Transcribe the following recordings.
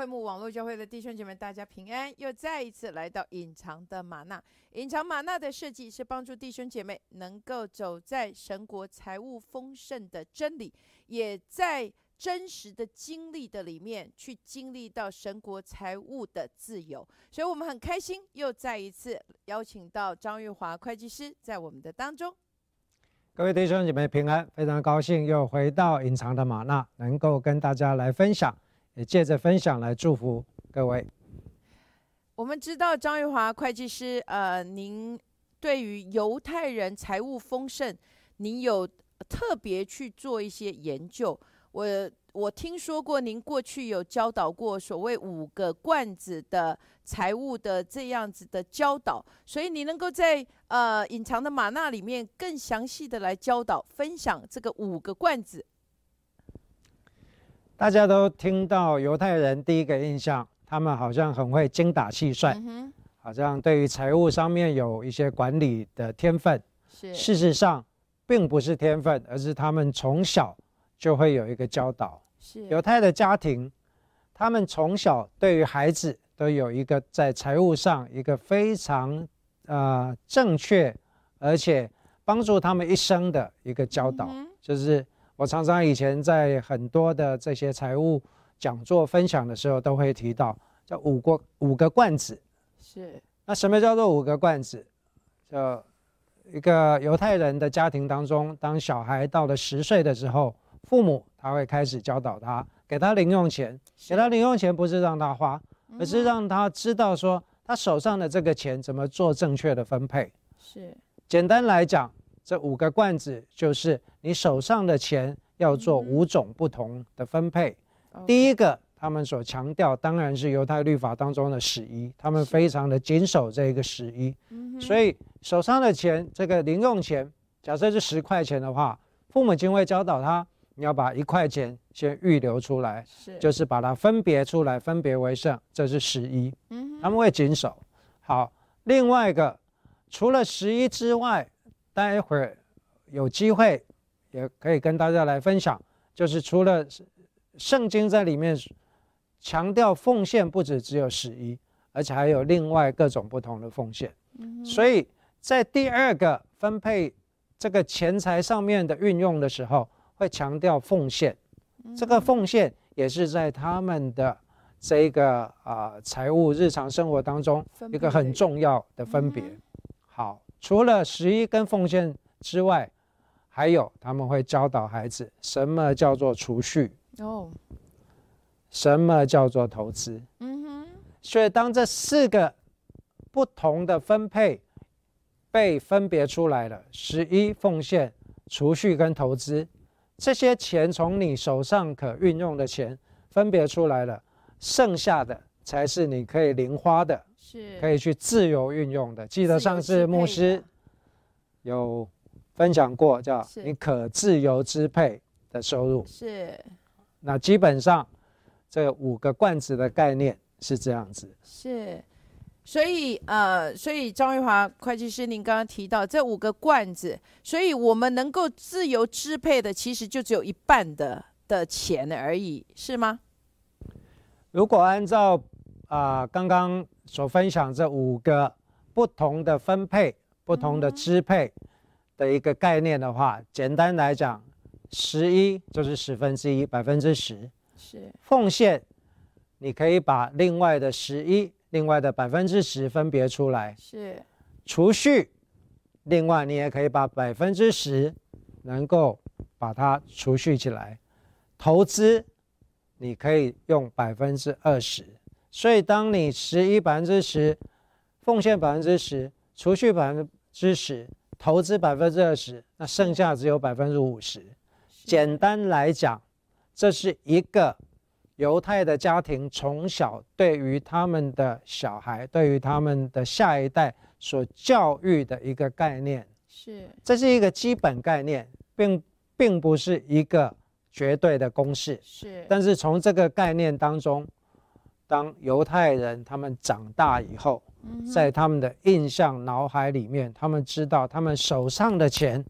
会幕网络教会的弟兄姐妹，大家平安！又再一次来到隐藏的玛纳。隐藏玛纳的设计是帮助弟兄姐妹能够走在神国财务丰盛的真理，也在真实的经历的里面去经历到神国财务的自由。所以我们很开心，又再一次邀请到张玉华会计师在我们的当中。各位弟兄姐妹平安，非常高兴又回到隐藏的玛纳，能够跟大家来分享，也借着分享来祝福各位。我们知道张玉华会计师，呃，您对于犹太人财务丰盛，您有特别去做一些研究。我我听说过您过去有教导过所谓五个罐子的财务的这样子的教导，所以你能够在呃隐藏的玛纳里面更详细的来教导分享这个五个罐子。大家都听到犹太人第一个印象，他们好像很会精打细算，好像对于财务上面有一些管理的天分。是，事实上并不是天分，而是他们从小。就会有一个教导，是犹太的家庭，他们从小对于孩子都有一个在财务上一个非常呃正确，而且帮助他们一生的一个教导。就是我常常以前在很多的这些财务讲座分享的时候，都会提到叫五个五个罐子。是那什么叫做五个罐子？就一个犹太人的家庭当中，当小孩到了十岁的时候。父母他会开始教导他，给他零用钱，给他零用钱不是让他花，而是让他知道说他手上的这个钱怎么做正确的分配。是，简单来讲，这五个罐子就是你手上的钱要做五种不同的分配。第一个，他们所强调当然是犹太律法当中的十一，他们非常的谨守这个十一，所以手上的钱这个零用钱，假设是十块钱的话，父母亲会教导他。你要把一块钱先预留出来，是，就是把它分别出来，分别为圣，这是十一。嗯，他们会谨守。好，另外一个，除了十一之外，待会儿有机会也可以跟大家来分享，就是除了圣经在里面强调奉献，不止只有十一，而且还有另外各种不同的奉献。嗯，所以在第二个分配这个钱财上面的运用的时候。会强调奉献，这个奉献也是在他们的这个啊财务日常生活当中一个很重要的分别。好，除了十一跟奉献之外，还有他们会教导孩子什么叫做储蓄哦，什么叫做投资。嗯哼。所以当这四个不同的分配被分别出来了，十一奉献、储蓄跟投资。这些钱从你手上可运用的钱分别出来了，剩下的才是你可以零花的，是可以去自由运用的。记得上次牧师有分享过，叫你可自由支配的收入。是，那基本上这五个罐子的概念是这样子。是。所以，呃，所以张玉华会计师，您刚刚提到这五个罐子，所以我们能够自由支配的，其实就只有一半的的钱而已，是吗？如果按照啊刚刚所分享这五个不同的分配、不同的支配的一个概念的话，简单来讲，十一就是十分之一，百分之十是。奉献，你可以把另外的十一。另外的百分之十分别出来是储蓄，另外你也可以把百分之十能够把它储蓄起来，投资你可以用百分之二十，所以当你十一百分之十奉献百分之十，储蓄百分之十，投资百分之二十，那剩下只有百分之五十。简单来讲，这是一个。犹太的家庭从小对于他们的小孩，对于他们的下一代所教育的一个概念，是这是一个基本概念，并并不是一个绝对的公式。是，但是从这个概念当中，当犹太人他们长大以后，在他们的印象脑海里面，他们知道他们手上的钱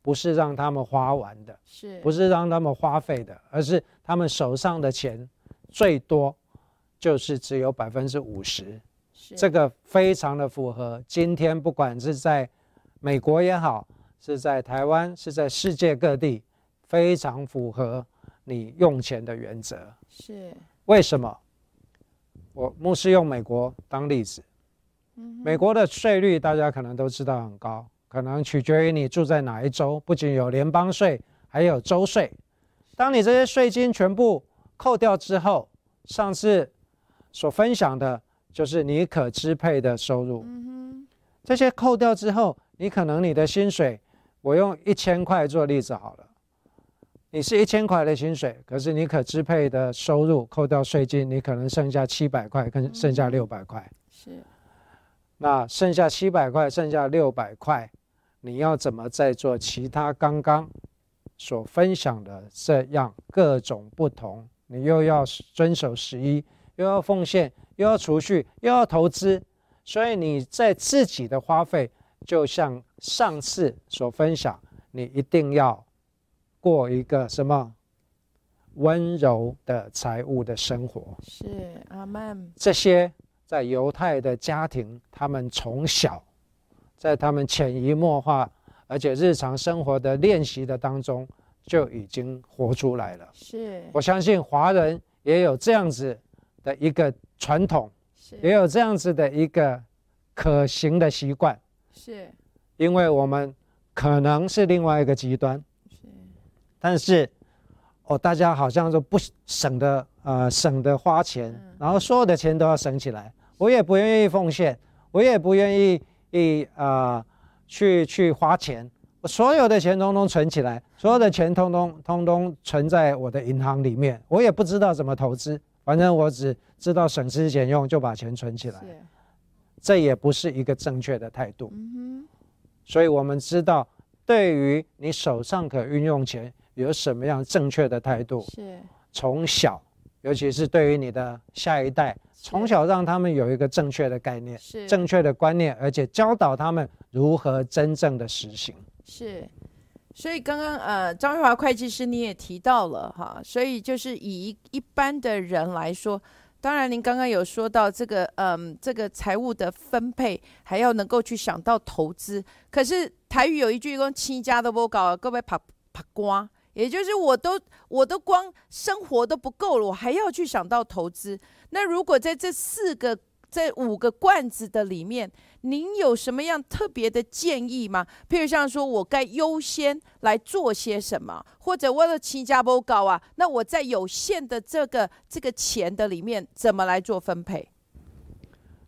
不是让他们花完的，是不是让他们花费的，而是他们手上的钱。最多就是只有百分之五十，是这个非常的符合今天不管是在美国也好，是在台湾，是在世界各地，非常符合你用钱的原则。是为什么？我牧师用美国当例子，美国的税率大家可能都知道很高，可能取决于你住在哪一州，不仅有联邦税，还有州税。当你这些税金全部扣掉之后，上次所分享的就是你可支配的收入。这些扣掉之后，你可能你的薪水，我用一千块做例子好了。你是一千块的薪水，可是你可支配的收入扣掉税金，你可能剩下七百块，跟剩下六百块。是那剩下七百块，剩下六百块，你要怎么再做其他刚刚所分享的这样各种不同？你又要遵守十一，又要奉献，又要储蓄，又要投资，所以你在自己的花费，就像上次所分享，你一定要过一个什么温柔的财务的生活。是阿曼这些在犹太的家庭，他们从小在他们潜移默化，而且日常生活的练习的当中，就已经活出来了。是。我相信华人也有这样子的一个传统，是。也有这样子的一个可行的习惯，是。因为我们可能是另外一个极端，是但是哦，大家好像都不省的呃省的花钱，然后所有的钱都要省起来。我也不愿意奉献，我也不愿意一啊、去去花钱，我所有的钱通通存起来，所有的钱通通通通存在我的银行里面，我也不知道怎么投资，反正我只知道省吃俭用就把钱存起来，这也不是一个正确的态度。嗯所以我们知道，对于你手上可运用钱有什么样正确的态度，是。从小，尤其是对于你的下一代，从小让他们有一个正确的概念、是。正确的观念，而且教导他们如何真正的实行。是，所以刚刚呃，张玉华会计师你也提到了哈，所以就是以一一般的人来说，当然您刚刚有说到这个嗯，这个财务的分配，还要能够去想到投资。可是台语有一句说“亲家都不搞，各位怕怕瓜”，也就是我都我都光生活都不够了，我还要去想到投资。那如果在这四个、这五个罐子的里面，您有什么样特别的建议吗？譬如像说我该优先来做些什么，或者我的亲家不高啊，那我在有限的这个这个钱的里面，怎么来做分配？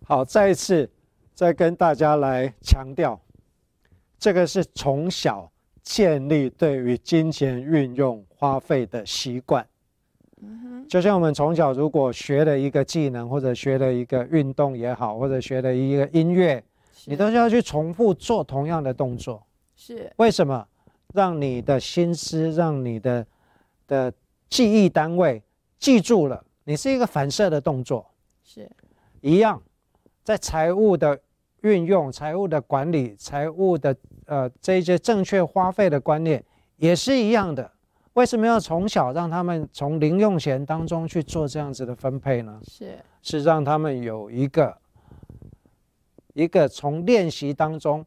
好，再一次再跟大家来强调，这个是从小建立对于金钱运用花费的习惯。就像我们从小如果学了一个技能，或者学了一个运动也好，或者学了一个音乐，你都是要去重复做同样的动作。是为什么？让你的心思，让你的的记忆单位记住了，你是一个反射的动作。是一样，在财务的运用、财务的管理、财务的呃这一些正确花费的观念也是一样的。为什么要从小让他们从零用钱当中去做这样子的分配呢？是是让他们有一个一个从练习当中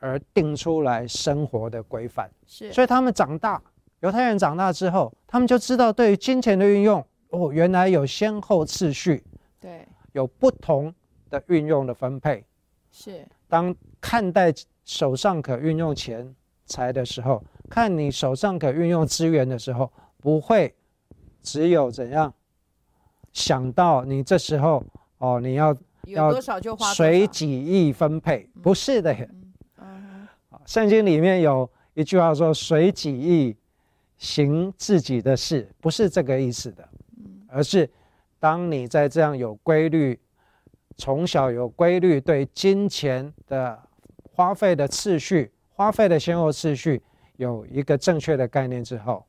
而定出来生活的规范。是，所以他们长大，犹太人长大之后，他们就知道对于金钱的运用，哦，原来有先后次序，对，有不同的运用的分配。是当看待手上可运用钱财的时候，看你手上可运用资源的时候，不会只有怎样想到你这时候哦，你要要多少就花随己意分配，不是的。嗯圣经里面有一句话说：“随己意行自己的事”，不是这个意思的，而是当你在这样有规律，从小有规律对金钱的花费的次序、花费的先后次序有一个正确的概念之后，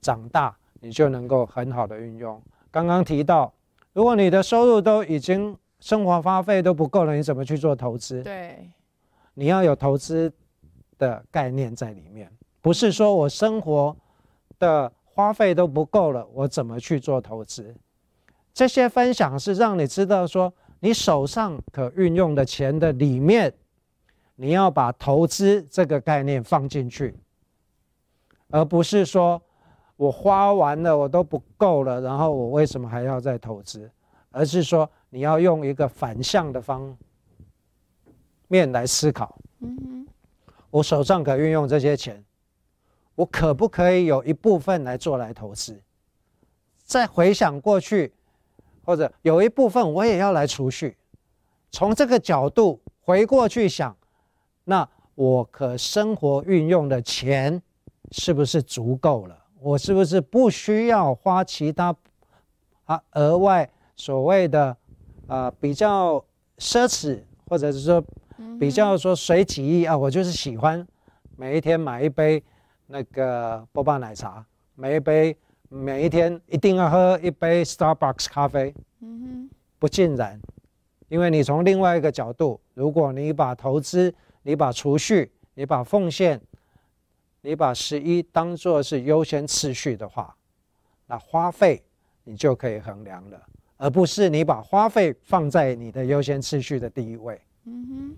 长大你就能够很好的运用。刚刚提到，如果你的收入都已经生活花费都不够了，你怎么去做投资？对，你要有投资的概念在里面，不是说我生活的花费都不够了，我怎么去做投资？这些分享是让你知道说，你手上可运用的钱的里面，你要把投资这个概念放进去，而不是说我花完了我都不够了，然后我为什么还要再投资？而是说你要用一个反向的方面来思考。嗯，我手上可运用这些钱，我可不可以有一部分来做来投资？再回想过去，或者有一部分我也要来储蓄。从这个角度回过去想，那我可生活运用的钱是不是足够了？我是不是不需要花其他啊额外？所谓的，呃，比较奢侈，或者是说比较说随己意啊，我就是喜欢每一天买一杯那个波霸奶茶，每一杯每一天一定要喝一杯 Starbucks 咖啡。嗯哼，不尽然，因为你从另外一个角度，如果你把投资、你把储蓄、你把奉献、你把十一当做是优先次序的话，那花费你就可以衡量了。而不是你把花费放在你的优先次序的第一位。嗯哼。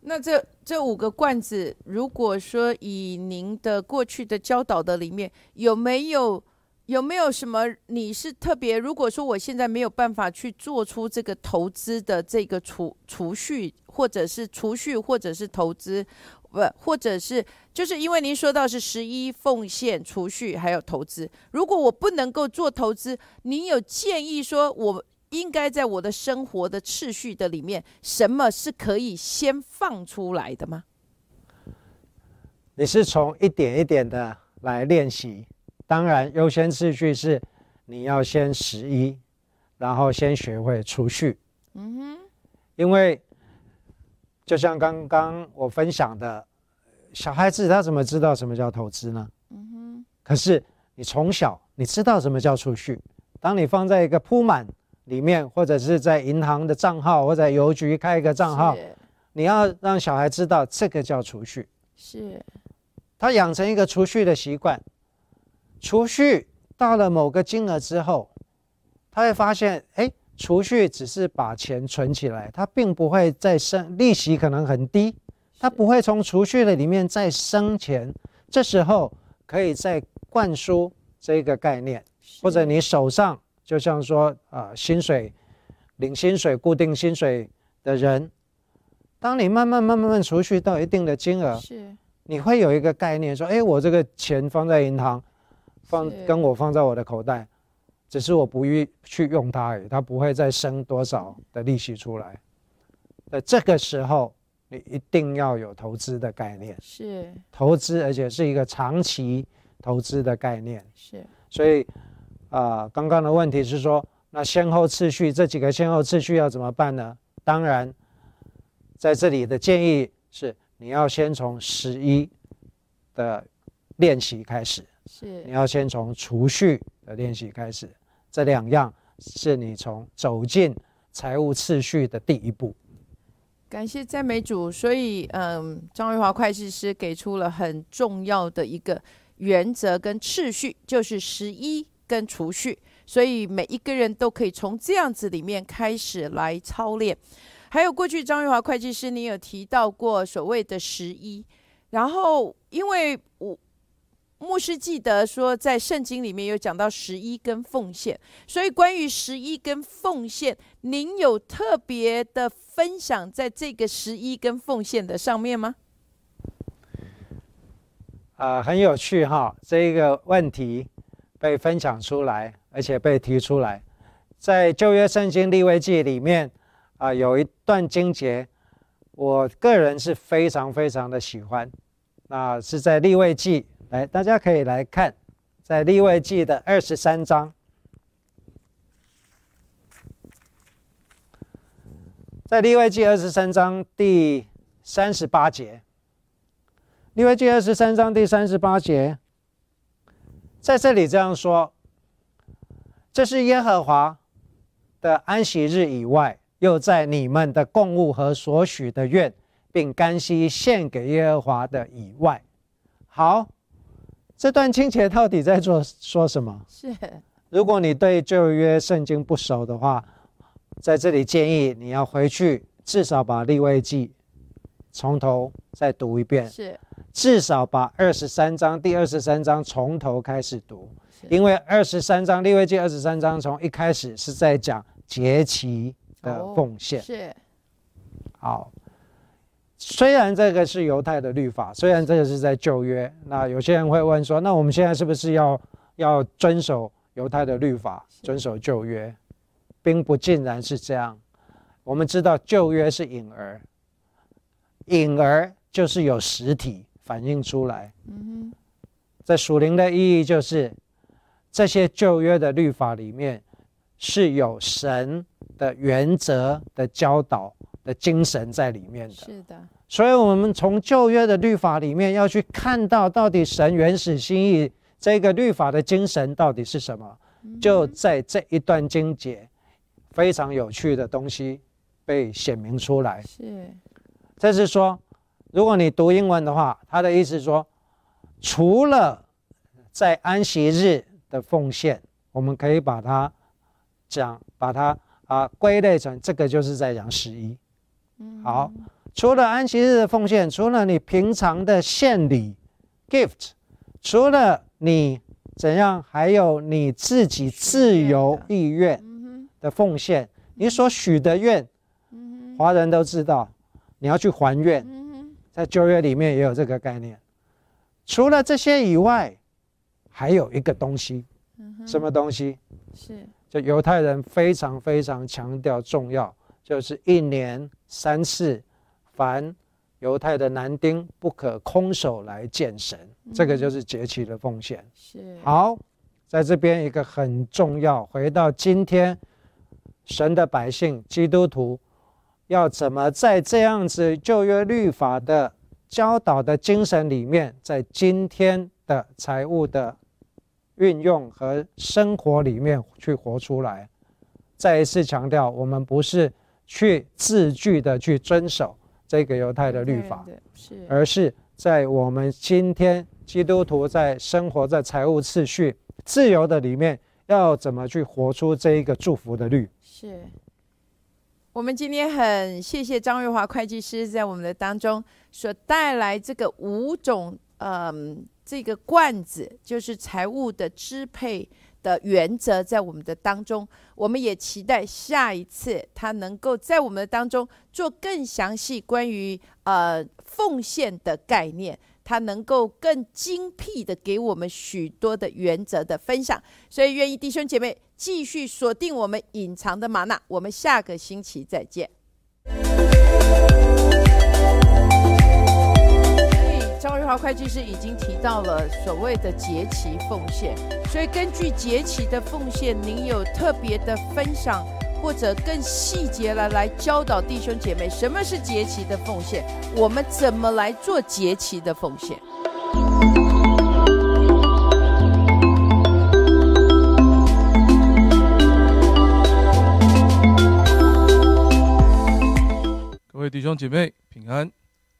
那这这五个罐子，如果说以您的过去的教导的里面，有没有有没有什么你是特别？如果说我现在没有办法去做出这个投资的这个储储蓄，或者是储蓄，或者是投资。不，或者是就是因为您说到是十一奉献、储蓄还有投资。如果我不能够做投资，您有建议说，我应该在我的生活的次序的里面，什么是可以先放出来的吗？你是从一点一点的来练习，当然优先次序是你要先十一，然后先学会储蓄。嗯哼，因为。就像刚刚我分享的，小孩子他怎么知道什么叫投资呢？嗯哼。可是你从小你知道什么叫储蓄？当你放在一个铺满里面，或者是在银行的账号，或者邮局开一个账号，你要让小孩知道这个叫储蓄。是。他养成一个储蓄的习惯，储蓄到了某个金额之后，他会发现，哎。储蓄只是把钱存起来，它并不会再生利息，可能很低，它不会从储蓄的里面再生钱。这时候可以再灌输这个概念，或者你手上就像说啊，薪水领薪水固定薪水的人，当你慢慢慢慢慢储蓄到一定的金额，是你会有一个概念说，哎，我这个钱放在银行，放跟我放在我的口袋。只是我不欲去用它而已，它不会再生多少的利息出来。在这个时候，你一定要有投资的概念，是投资，而且是一个长期投资的概念。是，所以啊，刚刚的问题是说，那先后次序这几个先后次序要怎么办呢？当然，在这里的建议是，你要先从十一的练习开始，是，你要先从储蓄的练习开始。这两样是你从走进财务次序的第一步。感谢赞美主，所以嗯，张瑞华会计师给出了很重要的一个原则跟次序，就是十一跟储蓄。所以每一个人都可以从这样子里面开始来操练。还有过去张瑞华会计师，你有提到过所谓的十一，然后因为我。牧师记得说，在圣经里面有讲到十一跟奉献，所以关于十一跟奉献，您有特别的分享在这个十一跟奉献的上面吗？啊，很有趣哈，这个问题被分享出来，而且被提出来，在旧约圣经立位记里面啊，有一段经节，我个人是非常非常的喜欢，那是在立位记。来，大家可以来看，在立位记的二十三章，在立位记二十三章第三十八节，立位记二十三章第三十八节，在这里这样说：这是耶和华的安息日以外，又在你们的供物和所许的愿，并甘心献给耶和华的以外，好。这段经节到底在做说什么？是。如果你对旧约圣经不熟的话，在这里建议你要回去至少把立位记从头再读一遍，是。至少把二十三章第二十三章从头开始读，因为二十三章立位记二十三章从一开始是在讲节期的奉献，是。好。虽然这个是犹太的律法，虽然这个是在旧约，那有些人会问说，那我们现在是不是要要遵守犹太的律法，遵守旧约，并不尽然是这样。我们知道旧约是影儿，影儿就是有实体反映出来。嗯在属灵的意义就是这些旧约的律法里面是有神的原则的教导。的精神在里面的，是的，所以，我们从旧约的律法里面要去看到，到底神原始心意这个律法的精神到底是什么？就在这一段经节，非常有趣的东西被显明出来。是，这是说，如果你读英文的话，他的意思说，除了在安息日的奉献，我们可以把它讲，把它啊归类成这个，就是在讲十一。好，除了安息日的奉献，除了你平常的献礼 （gift），除了你怎样，还有你自己自由意愿的奉献，你所许的愿，华人都知道，你要去还愿，在旧约里面也有这个概念。除了这些以外，还有一个东西，什么东西？是，就犹太人非常非常强调重要。就是一年三次，凡犹太的男丁不可空手来见神，这个就是节期的奉献。是好，在这边一个很重要，回到今天，神的百姓基督徒要怎么在这样子旧约律法的教导的精神里面，在今天的财务的运用和生活里面去活出来。再一次强调，我们不是。去字句的去遵守这个犹太的律法，是，而是在我们今天基督徒在生活在财务次序自由的里面，要怎么去活出这一个祝福的律？是。我们今天很谢谢张瑞华会计师在我们的当中所带来这个五种，嗯，这个罐子就是财务的支配。的原则在我们的当中，我们也期待下一次他能够在我们的当中做更详细关于呃奉献的概念，他能够更精辟的给我们许多的原则的分享。所以，愿意弟兄姐妹继续锁定我们隐藏的玛纳，我们下个星期再见。张瑞华会计师已经提到了所谓的节期奉献，所以根据节期的奉献，您有特别的分享或者更细节了来教导弟兄姐妹什么是节期的奉献，我们怎么来做节期的奉献？各位弟兄姐妹平安。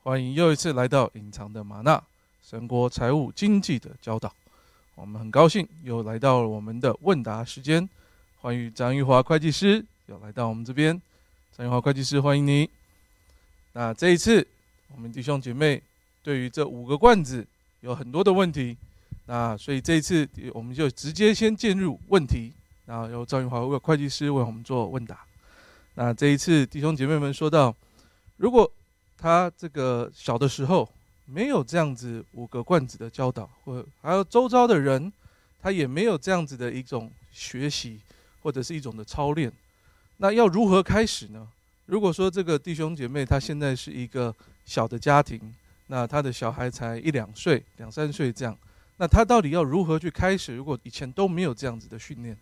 欢迎又一次来到隐藏的玛纳神国财务经济的教导。我们很高兴又来到了我们的问答时间。欢迎张玉华会计师又来到我们这边。张玉华会计师，欢迎你。那这一次，我们弟兄姐妹对于这五个罐子有很多的问题，那所以这一次我们就直接先进入问题，然后由张玉华会计师为我们做问答。那这一次弟兄姐妹们说到，如果他这个小的时候没有这样子五个罐子的教导，或还有周遭的人，他也没有这样子的一种学习或者是一种的操练。那要如何开始呢？如果说这个弟兄姐妹他现在是一个小的家庭，那他的小孩才一两岁、两三岁这样，那他到底要如何去开始？如果以前都没有这样子的训练，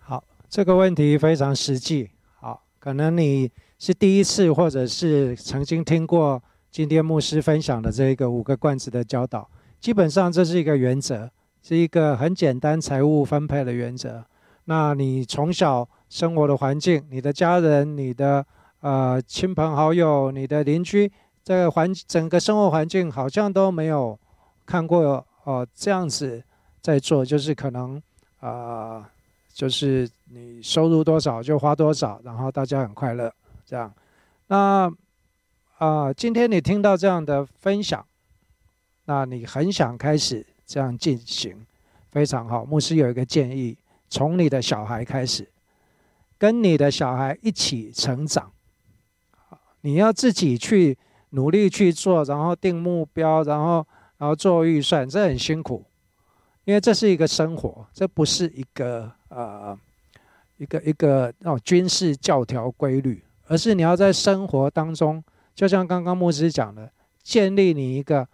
好，这个问题非常实际。好，可能你。是第一次，或者是曾经听过今天牧师分享的这个五个罐子的教导。基本上这是一个原则，是一个很简单财务分配的原则。那你从小生活的环境，你的家人、你的呃亲朋好友、你的邻居，这个环整个生活环境好像都没有看过哦这样子在做，就是可能啊，就是你收入多少就花多少，然后大家很快乐这样。那啊，今天你听到这样的分享，那你很想开始这样进行，非常好。牧师有一个建议，从你的小孩开始，跟你的小孩一起成长。你要自己去努力去做，然后定目标，然后然后做预算，这很辛苦，因为这是一个生活，这不是一个呃一个一个那种军事教条规律，而是你要在生活当中，就像刚刚牧师讲的，建立你一个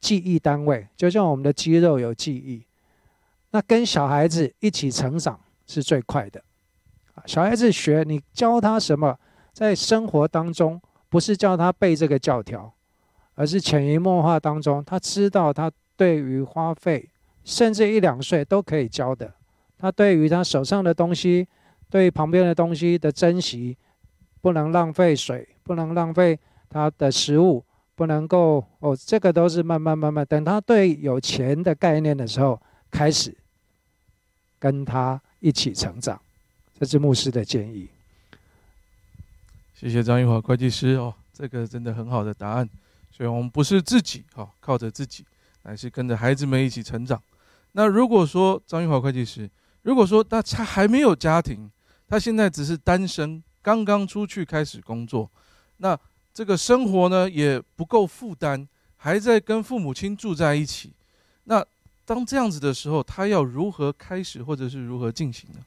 记忆单位，就像我们的肌肉有记忆，那跟小孩子一起成长是最快的啊！小孩子学你教他什么，在生活当中。不是叫他背这个教条，而是潜移默化当中，他知道他对于花费，甚至一两岁都可以教的。他对于他手上的东西，对旁边的东西的珍惜，不能浪费水，不能浪费他的食物，不能够哦，这个都是慢慢慢慢，等他对有钱的概念的时候，开始跟他一起成长。这是牧师的建议。谢谢张玉华会计师哦，这个真的很好的答案。所以，我们不是自己哈靠着自己，乃是跟着孩子们一起成长。那如果说张玉华会计师，如果说他他还没有家庭，他现在只是单身，刚刚出去开始工作，那这个生活呢也不够负担，还在跟父母亲住在一起。那当这样子的时候，他要如何开始，或者是如何进行呢？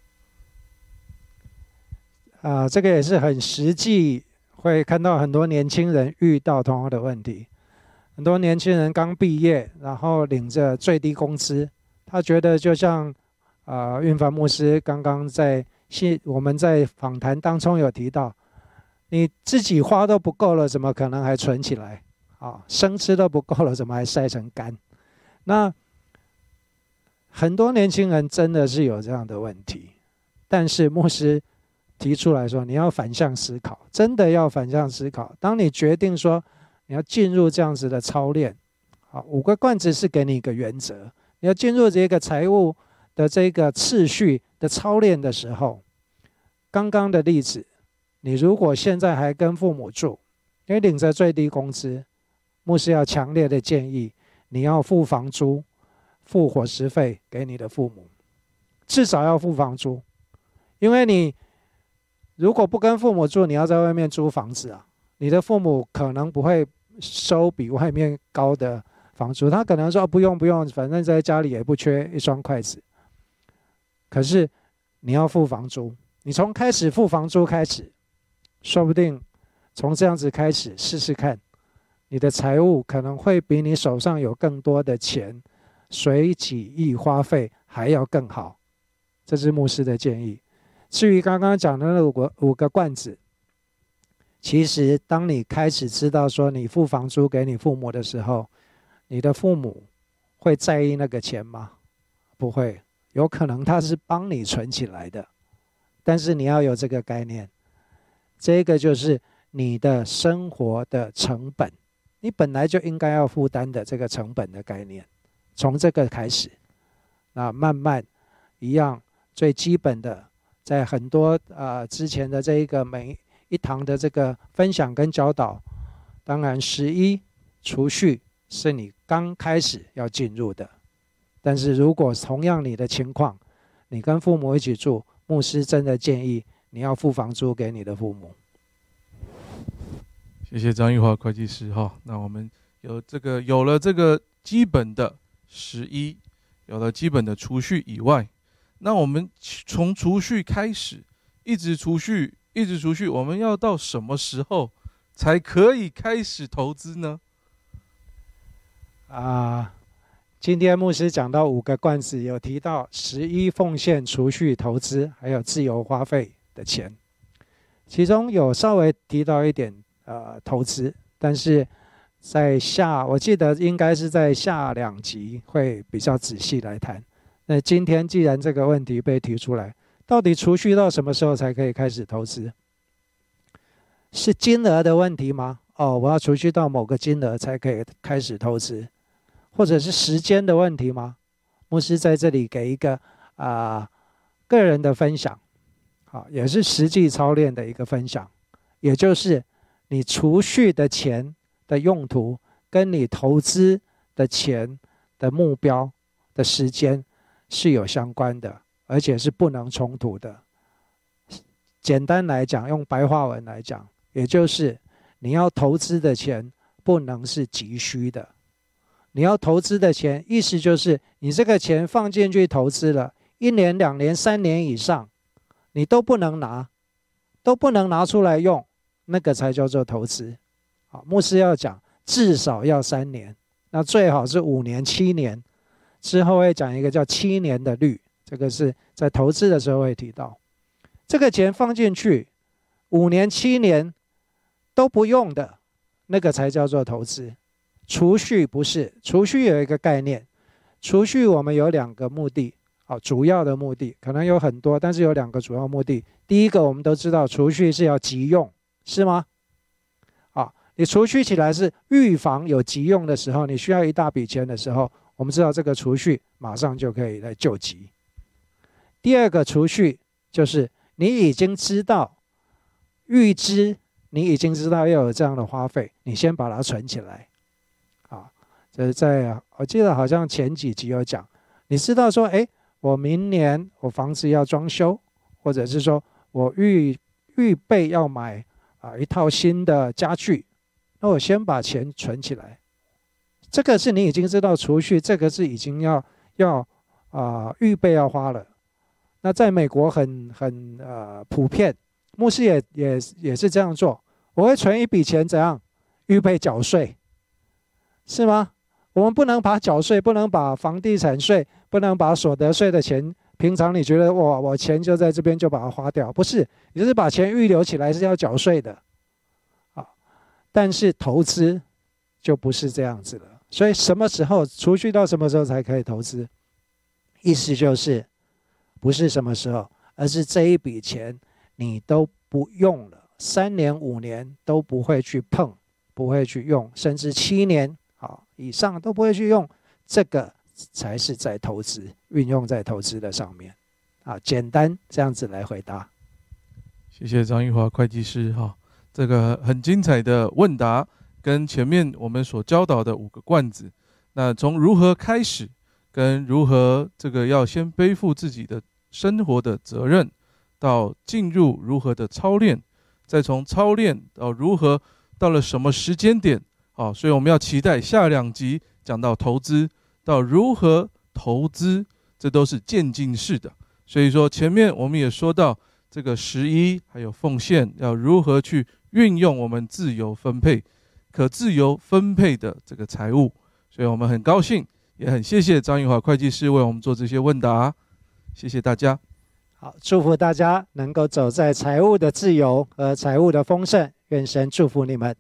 啊，这个也是很实际，会看到很多年轻人遇到同样的问题。很多年轻人刚毕业，然后领着最低工资，他觉得就像啊，运凡牧师刚刚在是我们在访谈当中有提到，你自己花都不够了，怎么可能还存起来？啊，生吃都不够了，怎么还晒成干？那很多年轻人真的是有这样的问题，但是牧师。提出来说，你要反向思考，真的要反向思考。当你决定说你要进入这样子的操练，好，五个罐子是给你一个原则，你要进入这个财务的这个次序的操练的时候，刚刚的例子，你如果现在还跟父母住，你领着最低工资，牧师要强烈的建议你要付房租、付伙食费给你的父母，至少要付房租，因为你。如果不跟父母住，你要在外面租房子啊？你的父母可能不会收比外面高的房租，他可能说不用不用，反正在家里也不缺一双筷子。可是你要付房租，你从开始付房租开始，说不定从这样子开始试试看，你的财务可能会比你手上有更多的钱随己意花费还要更好。这是牧师的建议。至于刚刚讲的那五个五个罐子，其实当你开始知道说你付房租给你父母的时候，你的父母会在意那个钱吗？不会，有可能他是帮你存起来的，但是你要有这个概念，这个就是你的生活的成本，你本来就应该要负担的这个成本的概念，从这个开始，那慢慢一样最基本的。在很多呃之前的这一个每一堂的这个分享跟教导，当然十一储蓄是你刚开始要进入的，但是如果同样你的情况，你跟父母一起住，牧师真的建议你要付房租给你的父母。谢谢张玉华会计师哈，那我们有这个有了这个基本的十一，有了基本的储蓄以外。那我们从储蓄开始，一直储蓄，一直储蓄，我们要到什么时候才可以开始投资呢？啊，今天牧师讲到五个罐子，有提到十一奉献、储蓄、投资，还有自由花费的钱，其中有稍微提到一点呃投资，但是在下，我记得应该是在下两集会比较仔细来谈。那今天既然这个问题被提出来，到底储蓄到什么时候才可以开始投资？是金额的问题吗？哦，我要储蓄到某个金额才可以开始投资，或者是时间的问题吗？牧师在这里给一个啊个人的分享，好，也是实际操练的一个分享，也就是你储蓄的钱的用途跟你投资的钱的目标的时间是有相关的，而且是不能冲突的。简单来讲，用白话文来讲，也就是你要投资的钱不能是急需的。你要投资的钱，意思就是你这个钱放进去投资了一年、两年、三年以上，你都不能拿，都不能拿出来用，那个才叫做投资。好，牧师要讲，至少要三年，那最好是五年、七年。之后会讲一个叫七年的率，这个是在投资的时候会提到。这个钱放进去，五年、七年都不用的，那个才叫做投资。储蓄不是，储蓄有一个概念，储蓄我们有两个目的，好，主要的目的可能有很多，但是有两个主要目的。第一个，我们都知道储蓄是要急用，是吗？啊，你储蓄起来是预防有急用的时候，你需要一大笔钱的时候，我们知道这个储蓄马上就可以来救急。第二个储蓄就是。你已经知道，预知你已经知道要有这样的花费，你先把它存起来，这是在我记得好像前几集有讲，你知道说，哎，我明年我房子要装修，或者是说我预预备要买啊一套新的家具，那我先把钱存起来，这个是你已经知道储蓄，这个是已经要要啊预备要花了。那在美国很很呃普遍，牧师也也也是这样做。我会存一笔钱，怎样预备缴税，是吗？我们不能把缴税，不能把房地产税，不能把所得税的钱，平常你觉得哇，我钱就在这边就把它花掉，不是？你就是把钱预留起来是要缴税的，啊。但是投资就不是这样子了。所以什么时候储蓄到什么时候才可以投资？意思就是。不是什么时候，而是这一笔钱你都不用了，三年五年都不会去碰，不会去用，甚至七年好以上都不会去用，这个才是在投资，运用在投资的上面。啊，简单这样子来回答。谢谢张玉华会计师哈，这个很精彩的问答跟前面我们所教导的五个罐子，那从如何开始，跟如何这个要先背负自己的。生活的责任，到进入如何的操练，再从操练到如何到了什么时间点，好，所以我们要期待下两集讲到投资，到如何投资，这都是渐进式的。所以说前面我们也说到这个十一还有奉献，要如何去运用我们自由分配、可自由分配的这个财务。所以我们很高兴，也很谢谢张玉华会计师为我们做这些问答。谢谢大家，好，祝福大家能够走在财务的自由和财务的丰盛，愿神祝福你们。